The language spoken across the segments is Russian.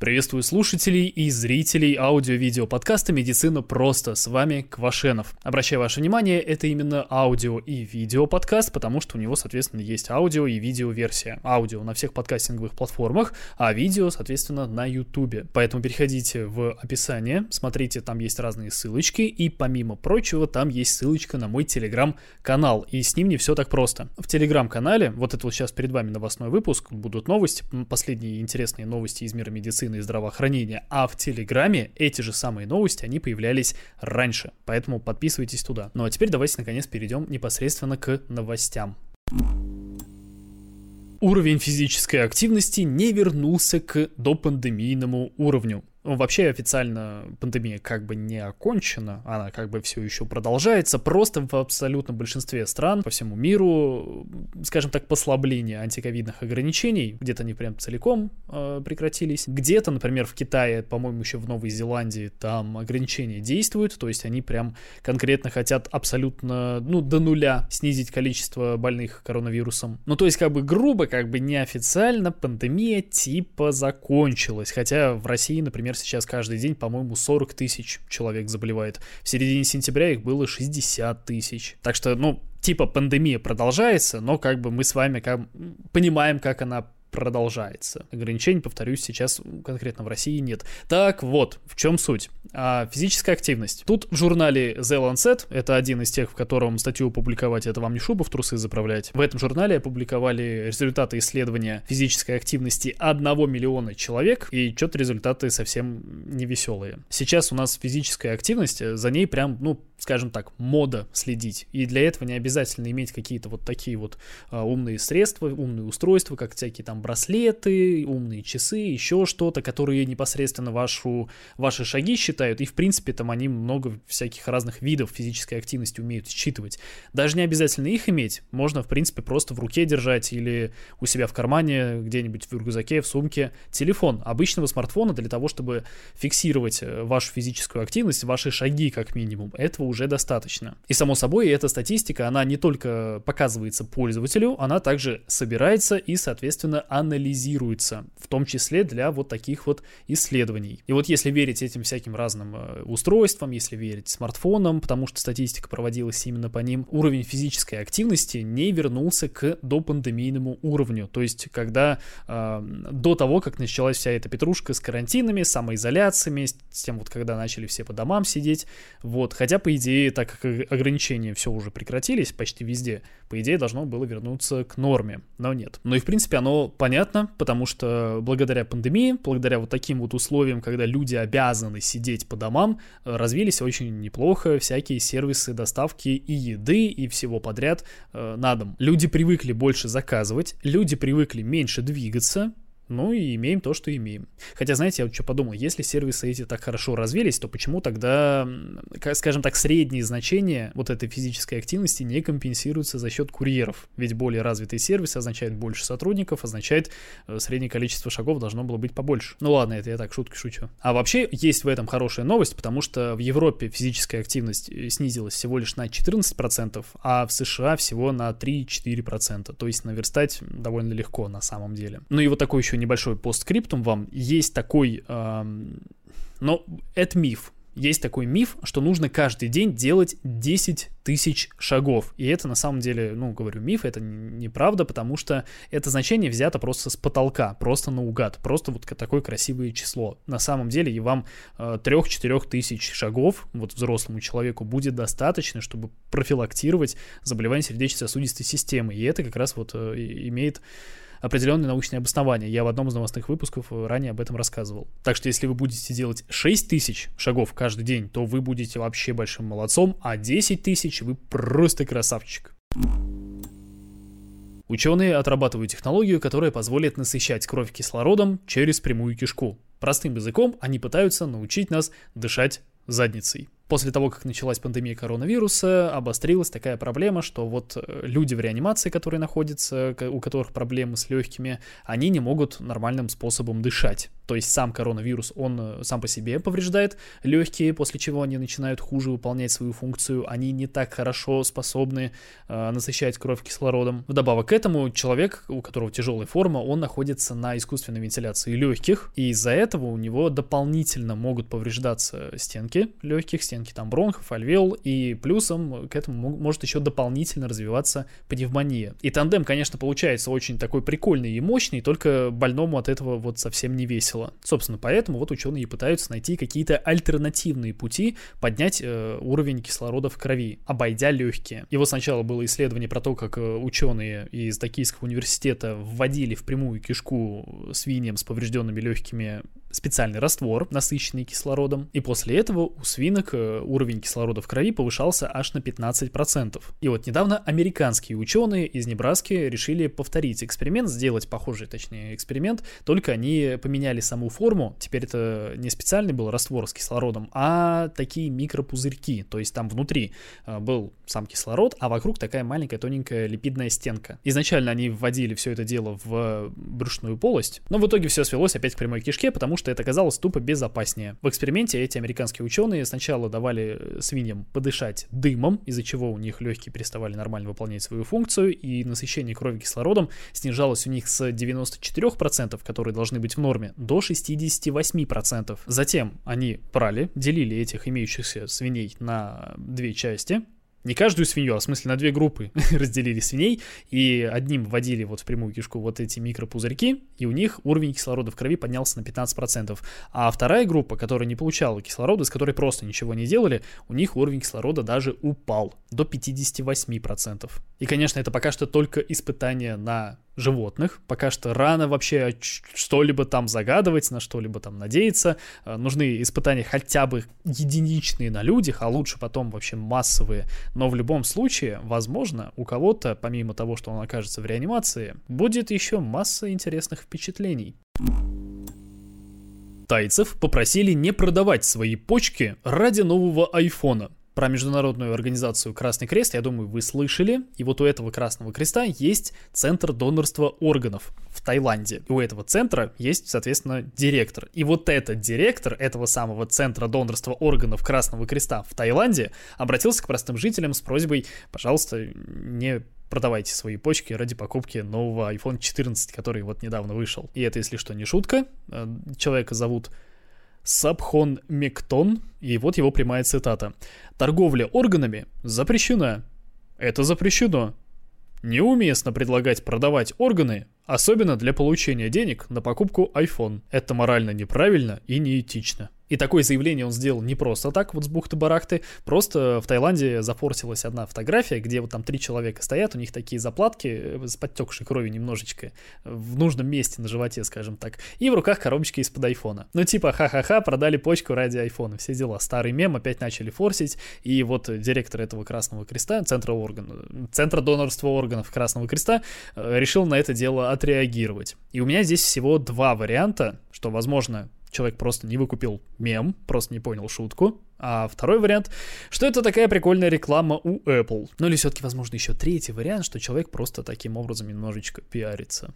Приветствую слушателей и зрителей аудио-видео подкаста «Медицина просто». С вами Квашенов. Обращаю ваше внимание, это именно аудио и видео подкаст, потому что у него, соответственно, есть аудио и видео версия. Аудио на всех подкастинговых платформах, а видео, соответственно, на YouTube. Поэтому переходите в описание, смотрите, там есть разные ссылочки, и помимо прочего, там есть ссылочка на мой телеграм-канал, и с ним не все так просто. В телеграм-канале, вот это вот сейчас перед вами новостной выпуск, будут новости, последние интересные новости из мира медицины и здравоохранения, а в Телеграме эти же самые новости, они появлялись раньше, поэтому подписывайтесь туда. Ну а теперь давайте наконец перейдем непосредственно к новостям. Уровень физической активности не вернулся к допандемийному уровню. Ну, вообще официально пандемия как бы не окончена, она как бы все еще продолжается, просто в абсолютном большинстве стран по всему миру, скажем так, послабление антиковидных ограничений, где-то они прям целиком э, прекратились, где-то, например, в Китае, по-моему, еще в Новой Зеландии, там ограничения действуют, то есть они прям конкретно хотят абсолютно, ну, до нуля снизить количество больных коронавирусом. Ну, то есть, как бы грубо, как бы неофициально пандемия типа закончилась, хотя в России, например, например, сейчас каждый день, по-моему, 40 тысяч человек заболевает. В середине сентября их было 60 тысяч. Так что, ну, типа пандемия продолжается, но как бы мы с вами как, понимаем, как она продолжается. Ограничений, повторюсь, сейчас конкретно в России нет. Так вот, в чем суть? А, физическая активность. Тут в журнале The Lancet, это один из тех, в котором статью опубликовать, это вам не шубу в трусы заправлять. В этом журнале опубликовали результаты исследования физической активности 1 миллиона человек, и что-то результаты совсем не веселые. Сейчас у нас физическая активность, за ней прям, ну, скажем так, мода следить. И для этого не обязательно иметь какие-то вот такие вот а, умные средства, умные устройства, как всякие там браслеты, умные часы, еще что-то, которые непосредственно вашу, ваши шаги считают. И, в принципе, там они много всяких разных видов физической активности умеют считывать. Даже не обязательно их иметь. Можно, в принципе, просто в руке держать или у себя в кармане, где-нибудь в рюкзаке, в сумке. Телефон обычного смартфона для того, чтобы фиксировать э, вашу физическую активность, ваши шаги как минимум. Этого уже достаточно. И само собой, эта статистика, она не только показывается пользователю, она также собирается и, соответственно, анализируется, в том числе для вот таких вот исследований. И вот если верить этим всяким разным э, устройствам, если верить смартфонам, потому что статистика проводилась именно по ним, уровень физической активности не вернулся к допандемийному уровню. То есть, когда э, до того, как началась вся эта петрушка с карантинами, самоизоляциями, с тем вот, когда начали все по домам сидеть, вот, хотя, по идее, так как ограничения все уже прекратились почти везде, по идее, должно было вернуться к норме, но нет. Но и, в принципе, оно понятно, потому что благодаря пандемии, благодаря вот таким вот условиям, когда люди обязаны сидеть по домам, развились очень неплохо всякие сервисы доставки и еды, и всего подряд э, на дом. Люди привыкли больше заказывать, люди привыкли меньше двигаться, ну и имеем то, что имеем. Хотя, знаете, я вот что подумал, если сервисы эти так хорошо развились, то почему тогда, скажем так, средние значения вот этой физической активности не компенсируются за счет курьеров? Ведь более развитый сервис означает больше сотрудников, означает э, среднее количество шагов должно было быть побольше. Ну ладно, это я так шутки шучу. А вообще есть в этом хорошая новость, потому что в Европе физическая активность э, снизилась всего лишь на 14%, а в США всего на 3-4%. То есть наверстать довольно легко на самом деле. Ну и вот такой еще небольшой постскриптум вам. Есть такой, э, но это миф. Есть такой миф, что нужно каждый день делать 10 тысяч шагов. И это на самом деле, ну, говорю, миф, это неправда, потому что это значение взято просто с потолка, просто наугад, просто вот такое красивое число. На самом деле и вам э, 3-4 тысяч шагов, вот взрослому человеку, будет достаточно, чтобы профилактировать заболевание сердечно-сосудистой системы. И это как раз вот э, имеет определенные научные обоснования. Я в одном из новостных выпусков э, ранее об этом рассказывал. Так что если вы будете делать 6 тысяч шагов каждый день, то вы будете вообще большим молодцом, а 10 тысяч вы просто красавчик. Ученые отрабатывают технологию, которая позволит насыщать кровь кислородом через прямую кишку. Простым языком они пытаются научить нас дышать задницей. После того, как началась пандемия коронавируса, обострилась такая проблема, что вот э, люди в реанимации, которые находятся, у которых проблемы с легкими, они не могут нормальным способом дышать. То есть сам коронавирус, он э, сам по себе повреждает легкие, после чего они начинают хуже выполнять свою функцию, они не так хорошо способны э, насыщать кровь кислородом. Вдобавок к этому, человек, у которого тяжелая форма, он находится на искусственной вентиляции легких, и из-за этого у него дополнительно могут повреждаться стенки легких, стенки там бронхов, альвеол, и плюсом к этому может еще дополнительно развиваться пневмония. И тандем, конечно, получается очень такой прикольный и мощный, только больному от этого вот совсем не весело. Собственно, поэтому вот ученые пытаются найти какие-то альтернативные пути поднять э, уровень кислорода в крови, обойдя легкие. И вот сначала было исследование про то, как э, ученые из Токийского университета вводили в прямую кишку свиньям с поврежденными легкими специальный раствор, насыщенный кислородом, и после этого у свинок э, уровень кислорода в крови повышался аж на 15%. И вот недавно американские ученые из Небраски решили повторить эксперимент, сделать похожий, точнее, эксперимент, только они поменяли саму форму, теперь это не специальный был раствор с кислородом, а такие микропузырьки, то есть там внутри э, был сам кислород, а вокруг такая маленькая тоненькая липидная стенка. Изначально они вводили все это дело в брюшную полость, но в итоге все свелось опять к прямой кишке, потому что это казалось тупо безопаснее. В эксперименте эти американские ученые сначала давали э, свиньям подышать дымом, из-за чего у них легкие переставали нормально выполнять свою функцию, и насыщение крови кислородом снижалось у них с 94%, которые должны быть в норме, до 68%. Затем они брали, делили этих имеющихся свиней на две части, не каждую свинью, а в смысле на две группы разделили свиней, и одним вводили вот в прямую кишку вот эти микропузырьки, и у них уровень кислорода в крови поднялся на 15%. А вторая группа, которая не получала кислорода, с которой просто ничего не делали, у них уровень кислорода даже упал до 58%. И, конечно, это пока что только испытание на животных. Пока что рано вообще что-либо там загадывать, на что-либо там надеяться. Э, нужны испытания хотя бы единичные на людях, а лучше потом вообще массовые. Но в любом случае, возможно, у кого-то, помимо того, что он окажется в реанимации, будет еще масса интересных впечатлений. Тайцев попросили не продавать свои почки ради нового айфона. Про международную организацию Красный Крест, я думаю, вы слышали. И вот у этого Красного Креста есть центр донорства органов в Таиланде. И у этого центра есть, соответственно, директор. И вот этот директор этого самого центра донорства органов Красного Креста в Таиланде обратился к простым жителям с просьбой, пожалуйста, не продавайте свои почки ради покупки нового iPhone 14, который вот недавно вышел. И это, если что, не шутка. Э, человека зовут Сабхон Мектон, и вот его прямая цитата. «Торговля органами запрещена. Это запрещено. Неуместно предлагать продавать органы, особенно для получения денег на покупку iPhone. Это морально неправильно и неэтично». И такое заявление он сделал не просто так, вот с бухты-барахты, просто в Таиланде зафорсилась одна фотография, где вот там три человека стоят, у них такие заплатки э, с подтекшей кровью немножечко, в нужном месте на животе, скажем так, и в руках коробочки из-под айфона. Ну типа ха-ха-ха, продали почку ради айфона, все дела. Старый мем опять начали форсить, и вот директор этого Красного Креста, центра органа, центра донорства органов Красного Креста, э, решил на это дело отреагировать. И у меня здесь всего два варианта, что, возможно, человек просто не выкупил мем, просто не понял шутку. А второй вариант, что это такая прикольная реклама у Apple. Ну или все-таки, возможно, еще третий вариант, что человек просто таким образом немножечко пиарится.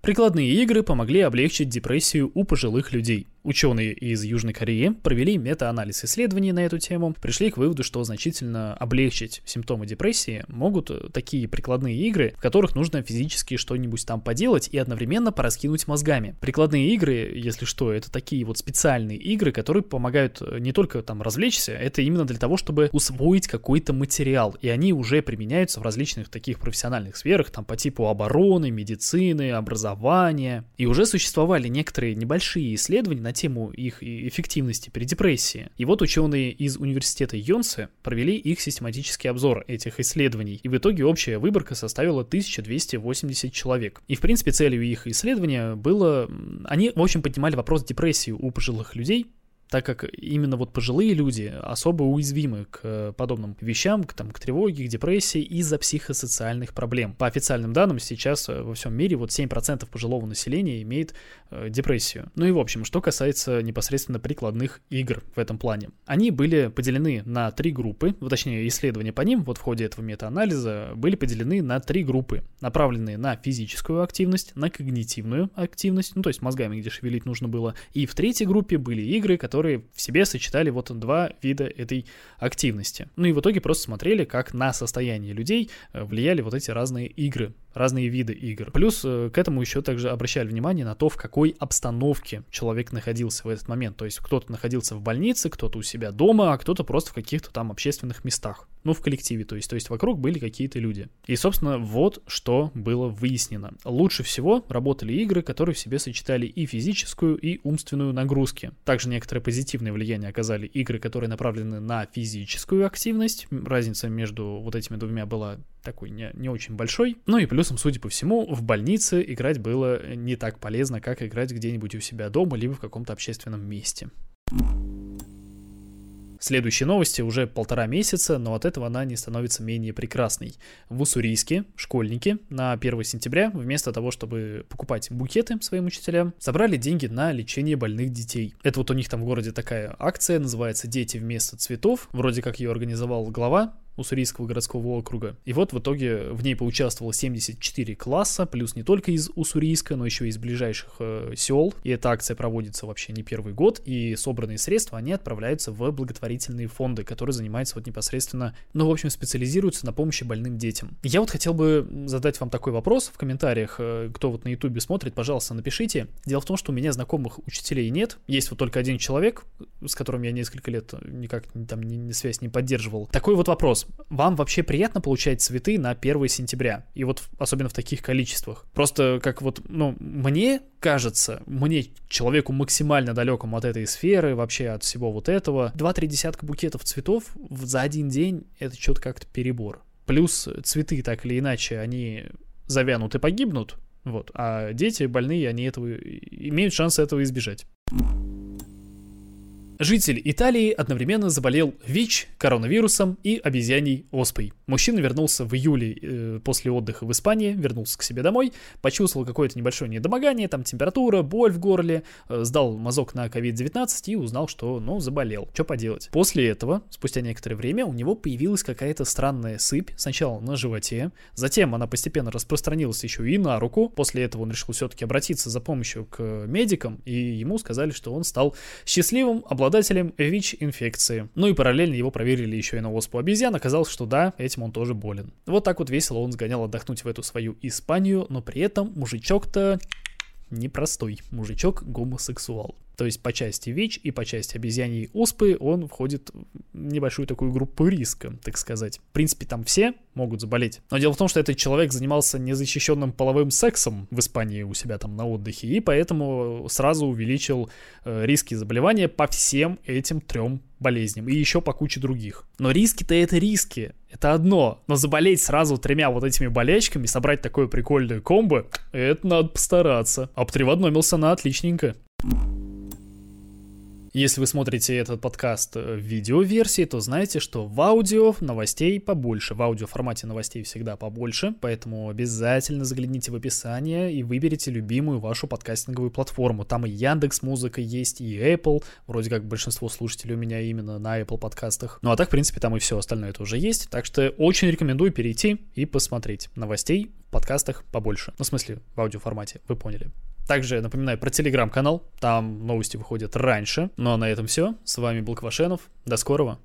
Прикладные игры помогли облегчить депрессию у пожилых людей. Ученые из Южной Кореи провели мета-анализ исследований на эту тему, пришли к выводу, что значительно облегчить симптомы депрессии могут э, такие прикладные игры, в которых нужно физически что-нибудь там поделать и одновременно пораскинуть мозгами. Прикладные игры, если что, это такие вот специальные игры, которые помогают э, не только там развлечься, это именно для того, чтобы усвоить какой-то материал, и они уже применяются в различных таких профессиональных сферах, там по типу обороны, медицины, образования. И уже существовали некоторые небольшие исследования на тему их эффективности при депрессии. И вот ученые из университета Йонсе провели их систематический обзор этих исследований, и в итоге общая выборка составила 1280 человек. И в принципе целью их исследования было... Они, в общем, поднимали вопрос депрессии у пожилых людей, так как именно вот пожилые люди особо уязвимы к подобным вещам, к, там, к тревоге, к депрессии из-за психосоциальных проблем. По официальным данным, сейчас во всем мире вот 7% пожилого населения имеет э, депрессию. Ну и в общем, что касается непосредственно прикладных игр в этом плане. Они были поделены на три группы, точнее исследования по ним вот в ходе этого метаанализа были поделены на три группы, направленные на физическую активность, на когнитивную активность, ну то есть мозгами где шевелить нужно было, и в третьей группе были игры, которые в себе сочетали вот два вида этой активности. Ну и в итоге просто смотрели, как на состояние людей э, влияли вот эти разные игры разные виды игр. Плюс э, к этому еще также обращали внимание на то, в какой обстановке человек находился в этот момент. То есть кто-то находился в больнице, кто-то у себя дома, а кто-то просто в каких-то там общественных местах. Ну, в коллективе, то есть, то есть вокруг были какие-то люди. И, собственно, вот что было выяснено. Лучше всего работали игры, которые в себе сочетали и физическую, и умственную нагрузки. Также некоторое позитивное влияние оказали игры, которые направлены на физическую активность. Разница между вот этими двумя была такой не, не очень большой. Ну и плюсом, судя по всему, в больнице играть было не так полезно, как играть где-нибудь у себя дома, либо в каком-то общественном месте. Следующие новости уже полтора месяца, но от этого она не становится менее прекрасной. В Уссурийске школьники на 1 сентября вместо того, чтобы покупать букеты своим учителям, собрали деньги на лечение больных детей. Это вот у них там в городе такая акция, называется «Дети вместо цветов». Вроде как ее организовал глава Уссурийского городского округа. И вот в итоге в ней поучаствовало 74 класса, плюс не только из Уссурийска, но еще и из ближайших э, сел. И эта акция проводится вообще не первый год, и собранные средства, они отправляются в благотворительные фонды, которые занимаются вот непосредственно, ну, в общем, специализируются на помощи больным детям. Я вот хотел бы задать вам такой вопрос в комментариях, э, кто вот на ютубе смотрит, пожалуйста, напишите. Дело в том, что у меня знакомых учителей нет, есть вот только один человек, с которым я несколько лет никак там ни, ни связь не поддерживал. Такой вот вопрос вам вообще приятно получать цветы на 1 сентября? И вот особенно в таких количествах. Просто как вот, ну, мне кажется, мне, человеку максимально далекому от этой сферы, вообще от всего вот этого, 2-3 десятка букетов цветов за один день, это что-то как-то перебор. Плюс цветы, так или иначе, они завянут и погибнут, вот, а дети больные, они этого имеют шанс этого избежать. Житель Италии одновременно заболел ВИЧ, коронавирусом и обезьяней оспой. Мужчина вернулся в июле э, после отдыха в Испании, вернулся к себе домой, почувствовал какое-то небольшое недомогание, там температура, боль в горле, э, сдал мазок на COVID-19 и узнал, что, ну, заболел. Что поделать? После этого, спустя некоторое время, у него появилась какая-то странная сыпь, сначала на животе, затем она постепенно распространилась еще и на руку. После этого он решил все-таки обратиться за помощью к медикам, и ему сказали, что он стал счастливым, обладателем ВИЧ-инфекции. Ну и параллельно его проверили еще и на оспу обезьян, оказалось, что да, этим он тоже болен. Вот так вот весело он сгонял отдохнуть в эту свою Испанию, но при этом мужичок-то непростой. Мужичок гомосексуал. То есть по части ВИЧ и по части обезьяньей оспы он входит в небольшую такую группу риска, так сказать. В принципе, там все могут заболеть. Но дело в том, что этот человек занимался незащищенным половым сексом в Испании у себя там на отдыхе, и поэтому сразу увеличил э, риски заболевания по всем этим трем болезням и еще по куче других. Но риски-то это риски, это одно. Но заболеть сразу тремя вот этими болячками, собрать такое прикольное комбо, это надо постараться. Обтриводномился на отличненько. Если вы смотрите этот подкаст в видеоверсии, то знаете, что в аудио новостей побольше. В аудиоформате новостей всегда побольше, поэтому обязательно загляните в описание и выберите любимую вашу подкастинговую платформу. Там и Яндекс Музыка есть, и Apple. Вроде как большинство слушателей у меня именно на Apple подкастах. Ну а так, в принципе, там и все остальное тоже есть. Так что очень рекомендую перейти и посмотреть. Новостей в подкастах побольше. Ну, в смысле, в аудиоформате, вы поняли. Также напоминаю про телеграм-канал, там новости выходят раньше. Ну а на этом все. С вами был Квашенов. До скорого.